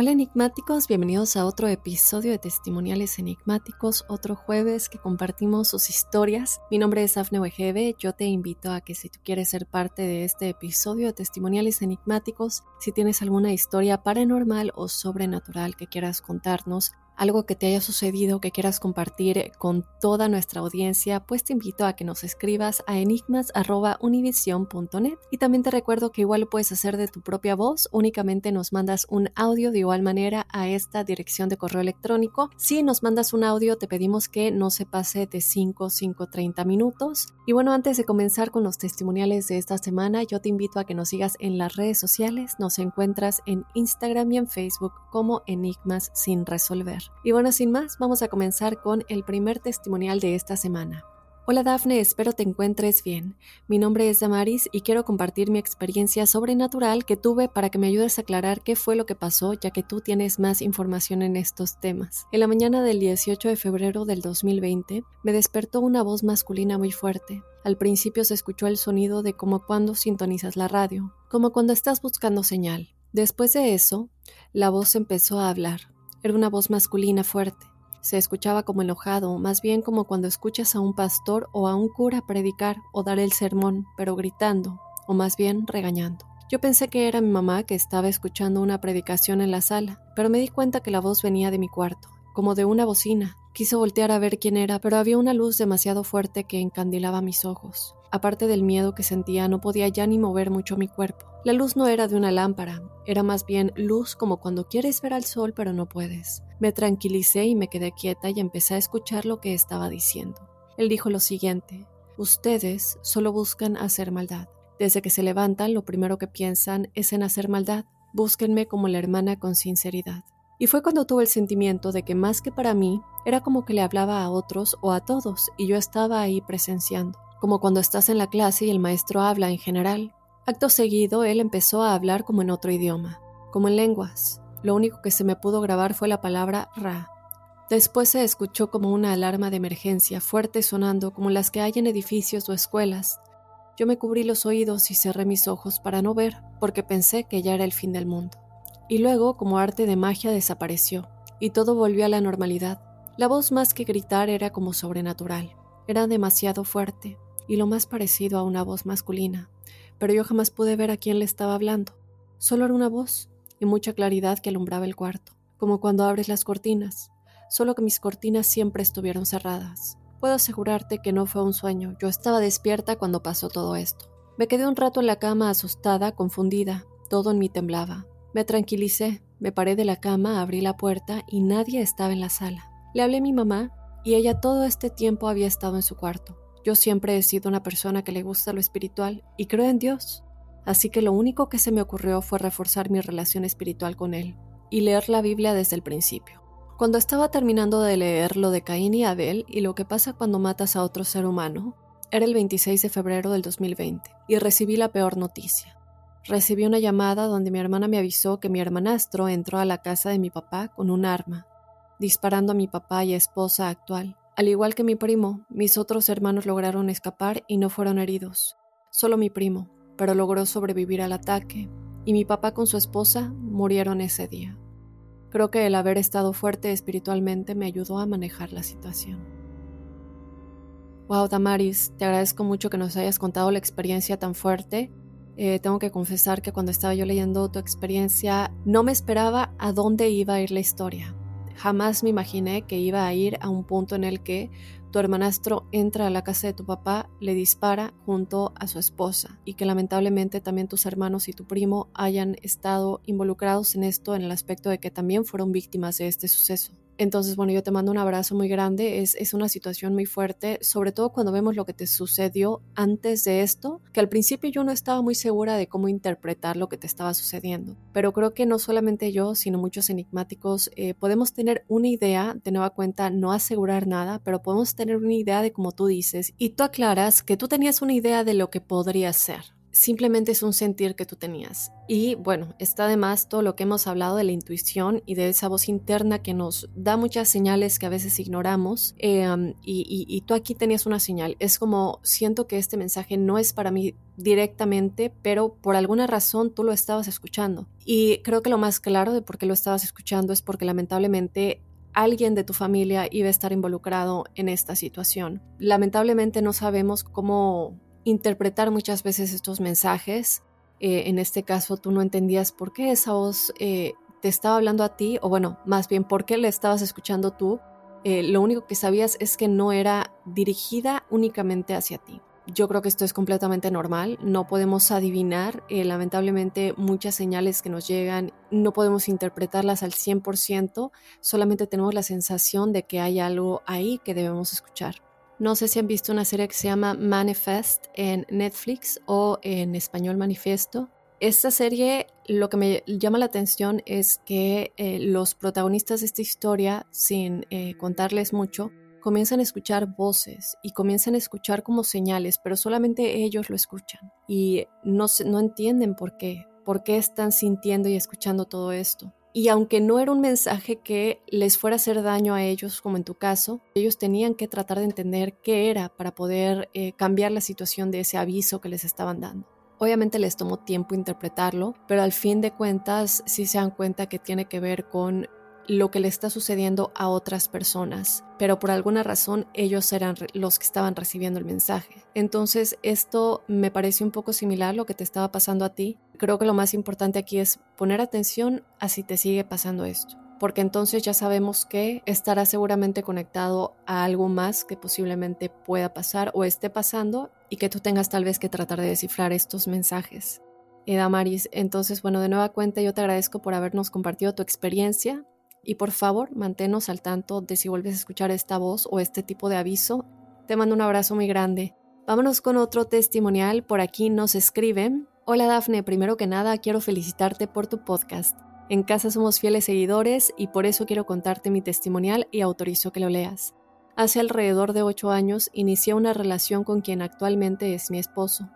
Hola enigmáticos, bienvenidos a otro episodio de Testimoniales Enigmáticos, otro jueves que compartimos sus historias. Mi nombre es Afne Wegebe, yo te invito a que si tú quieres ser parte de este episodio de Testimoniales Enigmáticos, si tienes alguna historia paranormal o sobrenatural que quieras contarnos, algo que te haya sucedido que quieras compartir con toda nuestra audiencia, pues te invito a que nos escribas a enigmas.univision.net y también te recuerdo que igual lo puedes hacer de tu propia voz, únicamente nos mandas un audio de igual manera a esta dirección de correo electrónico. Si nos mandas un audio te pedimos que no se pase de 5, 5, 30 minutos. Y bueno, antes de comenzar con los testimoniales de esta semana, yo te invito a que nos sigas en las redes sociales, nos encuentras en Instagram y en Facebook como Enigmas sin resolver. Y bueno, sin más, vamos a comenzar con el primer testimonial de esta semana. Hola Dafne, espero te encuentres bien. Mi nombre es Damaris y quiero compartir mi experiencia sobrenatural que tuve para que me ayudes a aclarar qué fue lo que pasó, ya que tú tienes más información en estos temas. En la mañana del 18 de febrero del 2020, me despertó una voz masculina muy fuerte. Al principio se escuchó el sonido de como cuando sintonizas la radio, como cuando estás buscando señal. Después de eso, la voz empezó a hablar. Era una voz masculina fuerte. Se escuchaba como enojado, más bien como cuando escuchas a un pastor o a un cura predicar o dar el sermón, pero gritando, o más bien regañando. Yo pensé que era mi mamá que estaba escuchando una predicación en la sala, pero me di cuenta que la voz venía de mi cuarto, como de una bocina. Quise voltear a ver quién era, pero había una luz demasiado fuerte que encandilaba mis ojos. Aparte del miedo que sentía, no podía ya ni mover mucho mi cuerpo. La luz no era de una lámpara, era más bien luz como cuando quieres ver al sol pero no puedes. Me tranquilicé y me quedé quieta y empecé a escuchar lo que estaba diciendo. Él dijo lo siguiente, ustedes solo buscan hacer maldad. Desde que se levantan, lo primero que piensan es en hacer maldad. Búsquenme como la hermana con sinceridad. Y fue cuando tuve el sentimiento de que más que para mí, era como que le hablaba a otros o a todos y yo estaba ahí presenciando como cuando estás en la clase y el maestro habla en general. Acto seguido, él empezó a hablar como en otro idioma, como en lenguas. Lo único que se me pudo grabar fue la palabra Ra. Después se escuchó como una alarma de emergencia fuerte sonando como las que hay en edificios o escuelas. Yo me cubrí los oídos y cerré mis ojos para no ver, porque pensé que ya era el fin del mundo. Y luego, como arte de magia, desapareció, y todo volvió a la normalidad. La voz más que gritar era como sobrenatural. Era demasiado fuerte, y lo más parecido a una voz masculina, pero yo jamás pude ver a quién le estaba hablando. Solo era una voz y mucha claridad que alumbraba el cuarto, como cuando abres las cortinas, solo que mis cortinas siempre estuvieron cerradas. Puedo asegurarte que no fue un sueño, yo estaba despierta cuando pasó todo esto. Me quedé un rato en la cama asustada, confundida, todo en mí temblaba. Me tranquilicé, me paré de la cama, abrí la puerta y nadie estaba en la sala. Le hablé a mi mamá y ella todo este tiempo había estado en su cuarto. Yo siempre he sido una persona que le gusta lo espiritual y creo en Dios, así que lo único que se me ocurrió fue reforzar mi relación espiritual con Él y leer la Biblia desde el principio. Cuando estaba terminando de leer lo de Caín y Abel y lo que pasa cuando matas a otro ser humano, era el 26 de febrero del 2020 y recibí la peor noticia. Recibí una llamada donde mi hermana me avisó que mi hermanastro entró a la casa de mi papá con un arma, disparando a mi papá y esposa actual al igual que mi primo, mis otros hermanos lograron escapar y no fueron heridos. Solo mi primo, pero logró sobrevivir al ataque, y mi papá con su esposa murieron ese día. Creo que el haber estado fuerte espiritualmente me ayudó a manejar la situación. Wow, Damaris, te agradezco mucho que nos hayas contado la experiencia tan fuerte. Eh, tengo que confesar que cuando estaba yo leyendo tu experiencia, no me esperaba a dónde iba a ir la historia Jamás me imaginé que iba a ir a un punto en el que tu hermanastro entra a la casa de tu papá, le dispara junto a su esposa y que lamentablemente también tus hermanos y tu primo hayan estado involucrados en esto en el aspecto de que también fueron víctimas de este suceso. Entonces, bueno, yo te mando un abrazo muy grande. Es, es, una situación muy fuerte, sobre todo cuando vemos lo que te sucedió antes de esto, que al principio yo no estaba muy segura de cómo interpretar lo que te estaba sucediendo. Pero creo que no solamente yo, sino muchos enigmáticos, eh, podemos tener una idea, de nueva cuenta, no asegurar nada, pero podemos tener una idea de como tú dices. Y tú aclaras que tú tenías una idea de lo que podría ser simplemente es un sentir que tú tenías. Y bueno, está además todo lo que hemos hablado de la intuición y de esa voz interna que nos da muchas señales que a veces ignoramos. Em, y, tú aquí tenías una señal. Es como siento que este mensaje no es para mí directamente, pero por alguna razón tú lo estabas escuchando. Y creo que lo más claro de por qué lo estabas escuchando es porque lamentablemente alguien de tu familia iba a estar involucrado en esta situación. Lamentablemente no sabemos cómo interpretar muchas veces estos mensajes. Eh, en este caso, tú no entendías por qué esa voz eh, te estaba hablando a ti, o bueno, más bien por qué le estabas escuchando tú. Eh, lo único que sabías es que no era dirigida únicamente hacia ti. Yo creo que esto es completamente normal, no podemos adivinar, lamentablemente muchas señales que nos llegan, no podemos interpretarlas al 100%, solamente tenemos la sensación de que hay algo ahí que debemos escuchar. No sé si han visto una serie que se llama Manifest en Netflix o en español Manifiesto. Esta serie lo que me llama la atención es que eh, los protagonistas de esta historia, sin eh, contarles mucho, comienzan a escuchar voces y comienzan a escuchar como señales, pero solamente ellos lo escuchan y no, no entienden por qué, por qué están sintiendo y escuchando todo esto. Y aunque no era un mensaje que les fuera a hacer daño a ellos, como en tu caso, ellos tenían que tratar de entender qué era para poder eh, cambiar la situación de ese aviso que les estaban dando. Obviamente les tomó tiempo interpretarlo, pero al fin de cuentas sí se dan cuenta que tiene que ver con lo que le está sucediendo a otras personas, pero por alguna razón ellos eran los que estaban recibiendo el mensaje. Entonces esto me parece un poco similar a lo que te estaba pasando a ti. Creo que lo más importante aquí es poner atención a si te sigue pasando esto porque entonces ya sabemos que estará seguramente conectado a algo más que posiblemente pueda pasar o esté pasando y que tú tengas tal vez que tratar de descifrar estos mensajes. Edamaris, entonces bueno, de nueva cuenta yo te agradezco por habernos compartido tu experiencia, y por favor, manténnos al tanto de si vuelves a escuchar esta voz o este tipo de aviso. Te mando un abrazo muy grande. Vámonos con otro testimonial. Por aquí nos escriben. Hola Dafne, primero que nada quiero felicitarte por tu podcast. En casa somos fieles seguidores y por eso quiero contarte mi testimonial y autorizo que lo leas. Hace alrededor de ocho años inicié una relación con quien actualmente es mi esposo.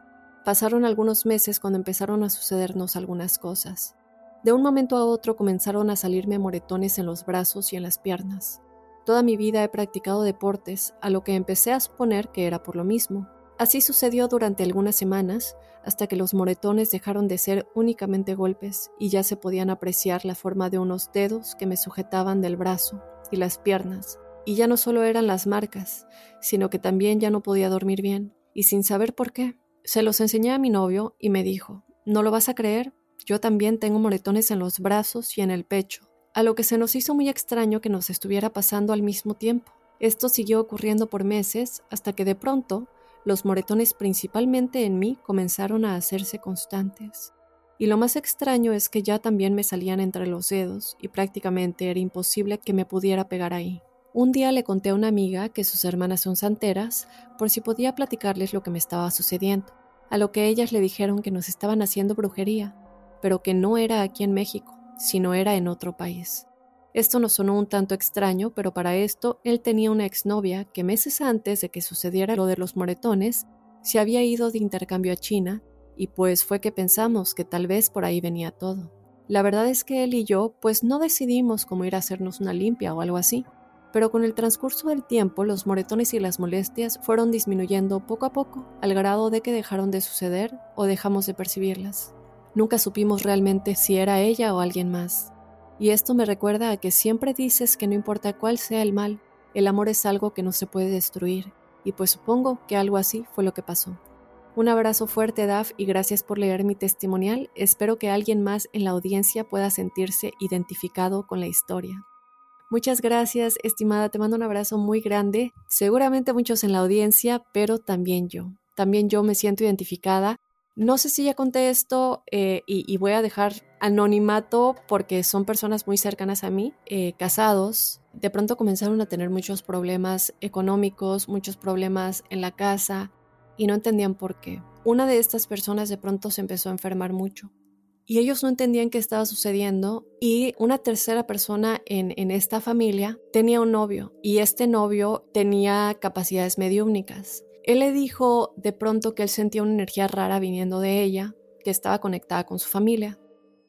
Pasaron algunos meses cuando empezaron a sucedernos algunas cosas. De un momento a otro comenzaron a salirme moretones en los brazos y en las piernas. Toda mi vida he practicado deportes, a lo que empecé a suponer que era por lo mismo. Así sucedió durante algunas semanas, hasta que los moretones dejaron de ser únicamente golpes y ya se podían apreciar la forma de unos dedos que me sujetaban del brazo y las piernas. Y ya no solo eran las marcas, sino que también ya no podía dormir bien, y sin saber por qué. Se los enseñé a mi novio y me dijo, ¿no lo vas a creer? Yo también tengo moretones en los brazos y en el pecho, a lo que se nos hizo muy extraño que nos estuviera pasando al mismo tiempo. Esto siguió ocurriendo por meses hasta que de pronto los moretones principalmente en mí comenzaron a hacerse constantes. Y lo más extraño es que ya también me salían entre los dedos y prácticamente era imposible que me pudiera pegar ahí. Un día le conté a una amiga que sus hermanas son santeras por si podía platicarles lo que me estaba sucediendo, a lo que ellas le dijeron que nos estaban haciendo brujería pero que no era aquí en México, sino era en otro país. Esto nos sonó un tanto extraño, pero para esto él tenía una exnovia que meses antes de que sucediera lo de los moretones, se había ido de intercambio a China, y pues fue que pensamos que tal vez por ahí venía todo. La verdad es que él y yo pues no decidimos cómo ir a hacernos una limpia o algo así, pero con el transcurso del tiempo los moretones y las molestias fueron disminuyendo poco a poco, al grado de que dejaron de suceder o dejamos de percibirlas. Nunca supimos realmente si era ella o alguien más. Y esto me recuerda a que siempre dices que no importa cuál sea el mal, el amor es algo que no se puede destruir, y pues supongo que algo así fue lo que pasó. Un abrazo fuerte, Daf, y gracias por leer mi testimonial. Espero que alguien más en la audiencia pueda sentirse identificado con la historia. Muchas gracias, estimada. Te mando un abrazo muy grande. Seguramente muchos en la audiencia, pero también yo. También yo me siento identificada. No sé si ya conté esto eh, y, voy a dejar anonimato porque son personas muy cercanas a mí, eh, casados. De pronto comenzaron a tener muchos problemas económicos, muchos problemas en la casa y no entendían por qué. Una de estas personas de pronto se empezó a enfermar mucho y ellos no entendían qué estaba sucediendo y una tercera persona en, esta familia tenía un novio y este novio tenía capacidades mediúmnicas. Él le dijo de pronto que él sentía una energía rara viniendo de ella, que estaba conectada con su familia.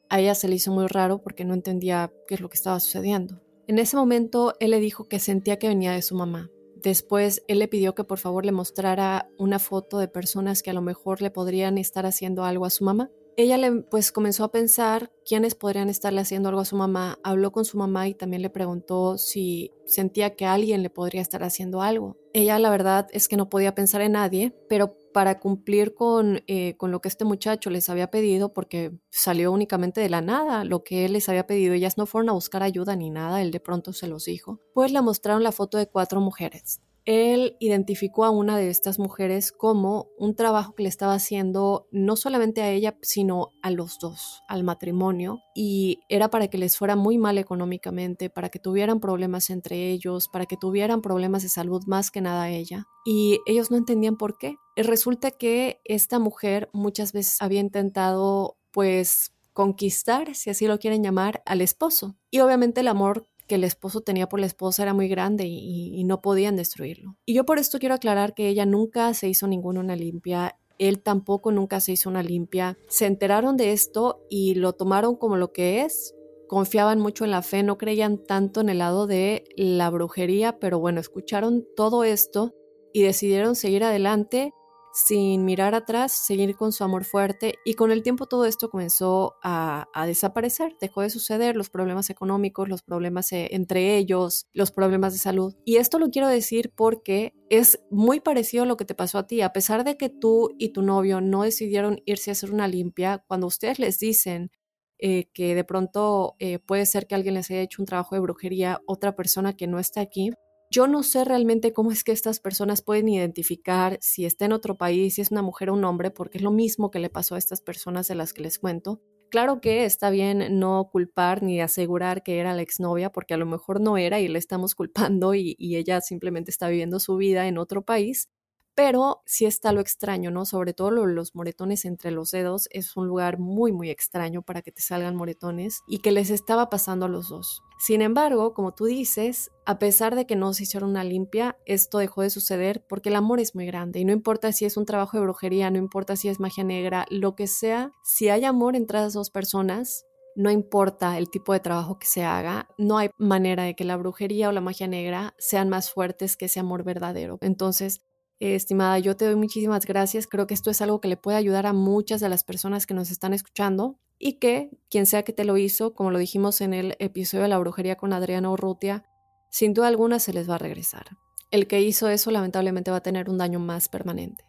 A ella se le hizo muy raro porque no entendía qué es lo que estaba sucediendo. En ese momento él le dijo que sentía que venía de su mamá. Después él le pidió que por favor le mostrara una foto de personas que a lo mejor le podrían estar haciendo algo a su mamá ella le, pues comenzó a pensar quiénes podrían estarle haciendo algo a su mamá. Habló con su mamá y también le preguntó si sentía que alguien le podría estar haciendo algo. Ella la verdad es que no podía pensar en nadie, pero para cumplir con, eh, con lo que este muchacho les había pedido, porque salió únicamente de la nada lo que él les había pedido, ellas no fueron a buscar ayuda ni nada, él de pronto se los dijo, pues le mostraron la foto de cuatro mujeres él identificó a una de estas mujeres como un trabajo que le estaba haciendo no solamente a ella, sino a los dos, al matrimonio, y era para que les fuera muy mal económicamente, para que tuvieran problemas entre ellos, para que tuvieran problemas de salud más que nada a ella. Y ellos no entendían por qué. Resulta que esta mujer muchas veces había intentado pues conquistar, si así lo quieren llamar, al esposo. Y obviamente el amor que el esposo tenía por la esposa era muy grande y, no podían destruirlo. Y yo por esto quiero aclarar que ella nunca se hizo ninguna limpia, él tampoco nunca se hizo una limpia. Se enteraron de esto y lo tomaron como lo que es. Confiaban mucho en la fe, no creían tanto en el lado de la brujería, pero bueno, escucharon todo esto y decidieron seguir adelante sin mirar atrás, seguir con su amor fuerte y con el tiempo todo esto comenzó a, desaparecer, dejó de suceder los problemas económicos, los problemas eh, entre ellos, los problemas de salud. Y esto lo quiero decir porque es muy parecido a lo que te pasó a ti, a pesar de que tú y tu novio no decidieron irse a hacer una limpia, cuando ustedes les dicen eh, que de pronto eh, puede ser que alguien les haya hecho un trabajo de brujería, otra persona que no está aquí, yo no sé realmente cómo es que estas personas pueden identificar si está en otro país, si es una mujer o un hombre, porque es lo mismo que le pasó a estas personas de las que les cuento. Claro que está bien no culpar ni asegurar que era la exnovia, porque a lo mejor no era y le estamos culpando y, y ella simplemente está viviendo su vida en otro país, pero sí está lo extraño, ¿no? Sobre todo los moretones entre los dedos es un lugar muy, muy extraño para que te salgan moretones y que les estaba pasando a los dos. Sin embargo, como tú dices, a pesar de que no se hicieron una limpia, esto dejó de suceder porque el amor es muy grande y no importa si es un trabajo de brujería, no importa si es magia negra, lo que sea, si hay amor entre las dos personas, no importa el tipo de trabajo que se haga, no hay manera de que la brujería o la magia negra sean más fuertes que ese amor verdadero. Entonces, estimada, yo te doy muchísimas gracias. Creo que esto es algo que le puede ayudar a muchas de las personas que nos están escuchando y que quien sea que te lo hizo, como lo dijimos en el episodio de la brujería con Adriana Urrutia, sin duda alguna se les va a regresar. El que hizo eso lamentablemente va a tener un daño más permanente.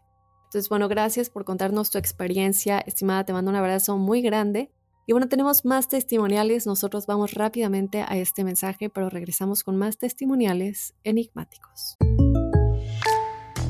Entonces, bueno, gracias por contarnos tu experiencia. Estimada, te mando un abrazo muy grande. Y bueno, tenemos más testimoniales. Nosotros vamos rápidamente a este mensaje, pero regresamos con más testimoniales enigmáticos.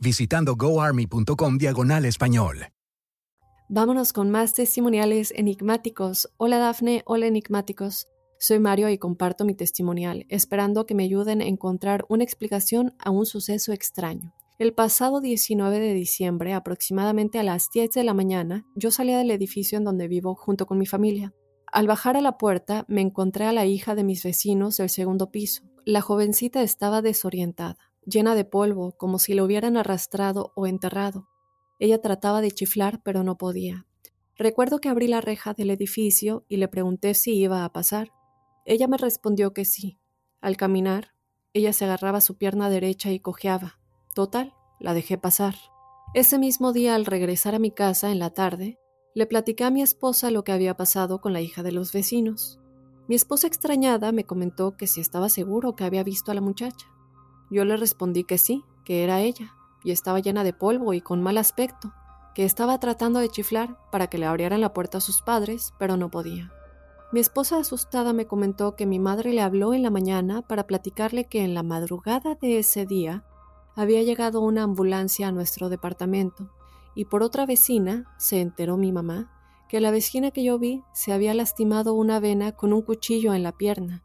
visitando goarmy.com diagonal español. Vámonos con más testimoniales enigmáticos. Hola Dafne, hola enigmáticos. Soy Mario y comparto mi testimonial, esperando que me ayuden a encontrar una explicación a un suceso extraño. El pasado 19 de diciembre, aproximadamente a las 10 de la mañana, yo salía del edificio en donde vivo junto con mi familia. Al bajar a la puerta, me encontré a la hija de mis vecinos del segundo piso. La jovencita estaba desorientada, llena de polvo, como si la hubieran arrastrado o enterrado. Ella trataba de chiflar, pero no podía. Recuerdo que abrí la reja del edificio y le pregunté si iba a pasar. Ella me respondió que sí. Al caminar, ella se agarraba su pierna derecha y cojeaba. Total, la dejé pasar. Ese mismo día, al regresar a mi casa en la tarde, le platicé a mi esposa lo que había pasado con la hija de los vecinos. Mi esposa extrañada me comentó que si estaba seguro que había visto a la muchacha. Yo le respondí que sí, que era ella, y estaba llena de polvo y con mal aspecto, que estaba tratando de chiflar para que le abrieran la puerta a sus padres, pero no podía. Mi esposa asustada me comentó que mi madre le habló en la mañana para platicarle que en la madrugada de ese día había llegado una ambulancia a nuestro departamento y por otra vecina, se enteró mi mamá, que la vecina que yo vi se había lastimado una vena con un cuchillo en la pierna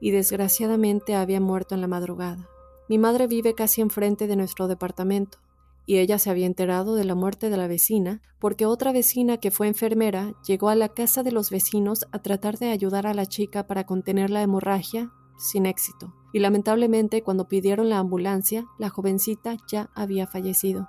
y desgraciadamente había muerto en la madrugada. Mi madre vive casi enfrente de nuestro departamento y ella se había enterado de la muerte de la vecina porque otra vecina que fue enfermera llegó a la casa de los vecinos a tratar de ayudar a la chica para contener la hemorragia sin éxito y lamentablemente cuando pidieron la ambulancia, la jovencita ya había fallecido.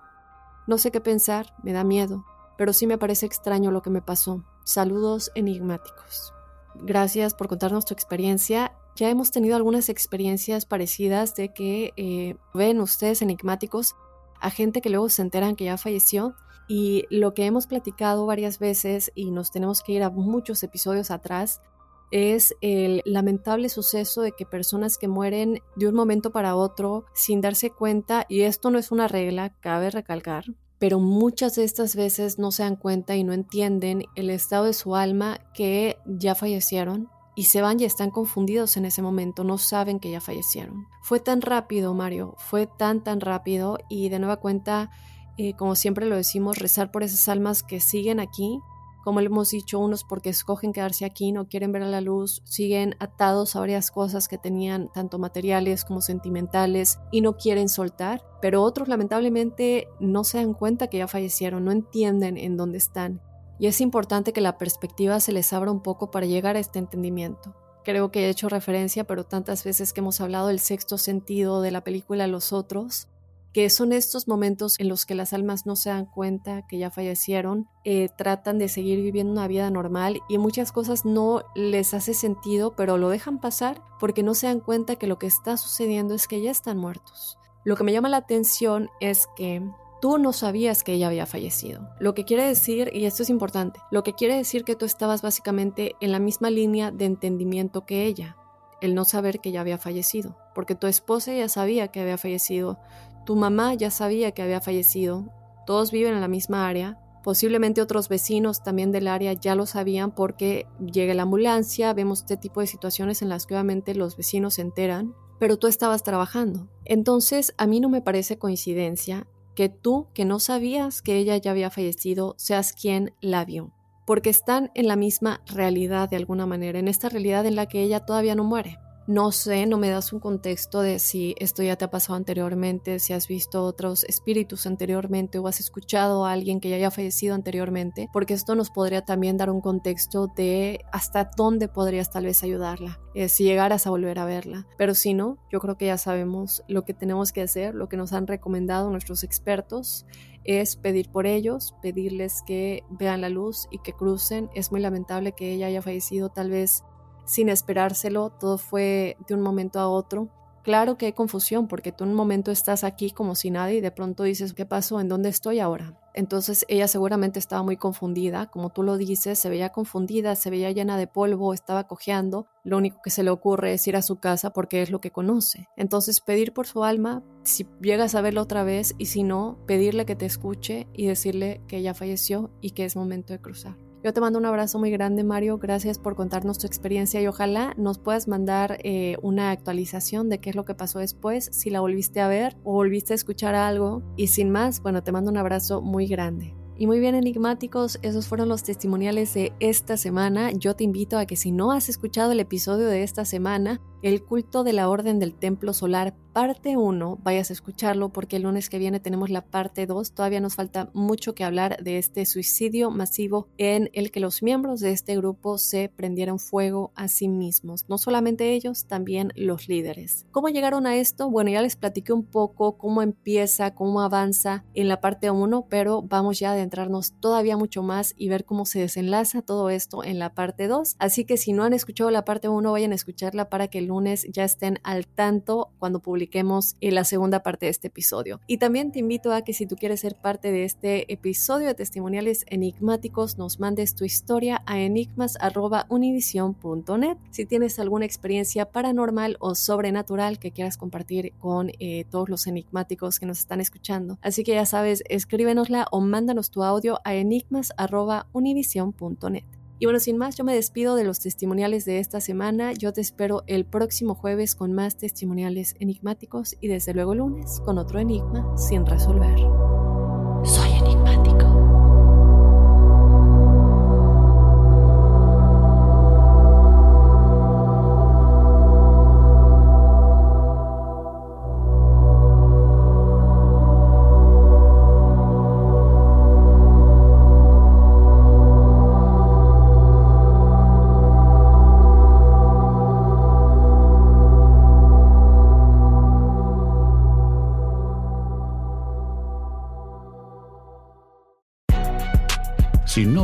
No sé qué pensar, me da miedo, pero sí me parece extraño lo que me pasó. Saludos enigmáticos. Gracias por contarnos tu experiencia. Ya hemos tenido algunas experiencias parecidas de que eh, ven ustedes enigmáticos a gente que luego se enteran que ya falleció y lo que hemos platicado varias veces y nos tenemos que ir a muchos episodios atrás es el lamentable suceso de que personas que mueren de un momento para otro sin darse cuenta, y esto no es una regla, cabe recalcar, pero muchas de estas veces no se dan cuenta y no entienden el estado de su alma que ya fallecieron y se van y están confundidos en ese momento, no saben que ya fallecieron. Fue tan rápido, Mario, fue tan, tan rápido y de nueva cuenta, eh, como siempre lo decimos, rezar por esas almas que siguen aquí como le hemos dicho, unos porque escogen quedarse aquí, no quieren ver a la luz, siguen atados a varias cosas que tenían tanto materiales como sentimentales y no quieren soltar, pero otros lamentablemente no se dan cuenta que ya fallecieron, no entienden en dónde están. Y es importante que la perspectiva se les abra un poco para llegar a este entendimiento. Creo que he hecho referencia, pero tantas veces que hemos hablado del sexto sentido de la película Los Otros, que son estos momentos en los que las almas no se dan cuenta que ya fallecieron, eh, tratan de seguir viviendo una vida normal y muchas cosas no les hace sentido, pero lo dejan pasar porque no se dan cuenta que lo que está sucediendo es que ya están muertos. Lo que me llama la atención es que tú no sabías que ella había fallecido. Lo que quiere decir, y esto es importante, lo que quiere decir que tú estabas básicamente en la misma línea de entendimiento que ella, el no saber que ella había fallecido, porque tu esposa ya sabía que había fallecido, tu mamá ya sabía que había fallecido, todos viven en la misma área, posiblemente otros vecinos también del área ya lo sabían porque llega la ambulancia, vemos este tipo de situaciones en las que obviamente los vecinos se enteran, pero tú estabas trabajando. Entonces, a mí no me parece coincidencia que tú, que no sabías que ella ya había fallecido, seas quien la vio, porque están en la misma realidad de alguna manera, en esta realidad en la que ella todavía no muere. No sé, no me das un contexto de si esto ya te ha pasado anteriormente, si has visto otros espíritus anteriormente o has escuchado a alguien que ya haya fallecido anteriormente, porque esto nos podría también dar un contexto de hasta dónde podrías tal vez ayudarla, eh, si llegaras a volver a verla. Pero si no, yo creo que ya sabemos lo que tenemos que hacer, lo que nos han recomendado nuestros expertos es pedir por ellos, pedirles que vean la luz y que crucen. Es muy lamentable que ella haya fallecido tal vez sin esperárselo, todo fue de un momento a otro. Claro que hay confusión porque tú en un momento estás aquí como si nadie y de pronto dices, ¿qué pasó? ¿En dónde estoy ahora? Entonces ella seguramente estaba muy confundida, como tú lo dices, se veía confundida, se veía llena de polvo, estaba cojeando, lo único que se le ocurre es ir a su casa porque es lo que conoce. Entonces pedir por su alma, si llegas a verla otra vez y si no, pedirle que te escuche y decirle que ella falleció y que es momento de cruzar. Yo te mando un abrazo muy grande, Mario. Gracias por contarnos tu experiencia y ojalá nos puedas mandar eh, una actualización de qué es lo que pasó después, si la volviste a ver o volviste a escuchar algo. Y sin más, bueno, te mando un abrazo muy grande. Y muy bien enigmáticos, esos fueron los testimoniales de esta semana. Yo te invito a que si no has escuchado el episodio de esta semana, el culto de la Orden del Templo Solar, parte 1, vayas a escucharlo porque el lunes que viene tenemos la parte 2. Todavía nos falta mucho que hablar de este suicidio masivo en el que los miembros de este grupo se prendieron fuego a sí mismos. No solamente ellos, también los líderes. ¿Cómo llegaron a esto? Bueno, ya les platiqué un poco cómo empieza, cómo avanza en la parte 1, pero vamos ya a adentrarnos todavía mucho más y ver cómo se desenlaza todo esto en la parte 2. Así que si no han escuchado la parte 1, vayan a escucharla para que el lunes ya estén al tanto cuando publiquemos eh, la segunda parte de este episodio. Y también te invito a que si tú quieres ser parte de este episodio de testimoniales enigmáticos, nos mandes tu historia a enigmas.univision.net. Si tienes alguna experiencia paranormal o sobrenatural que quieras compartir con eh, todos los enigmáticos que nos están escuchando. Así que ya sabes, escríbenosla o mándanos tu audio a enigmas.univision.net. Y bueno, sin más, yo me despido de los testimoniales de esta semana. Yo te espero el próximo jueves con más testimoniales enigmáticos y desde luego lunes con otro enigma sin resolver.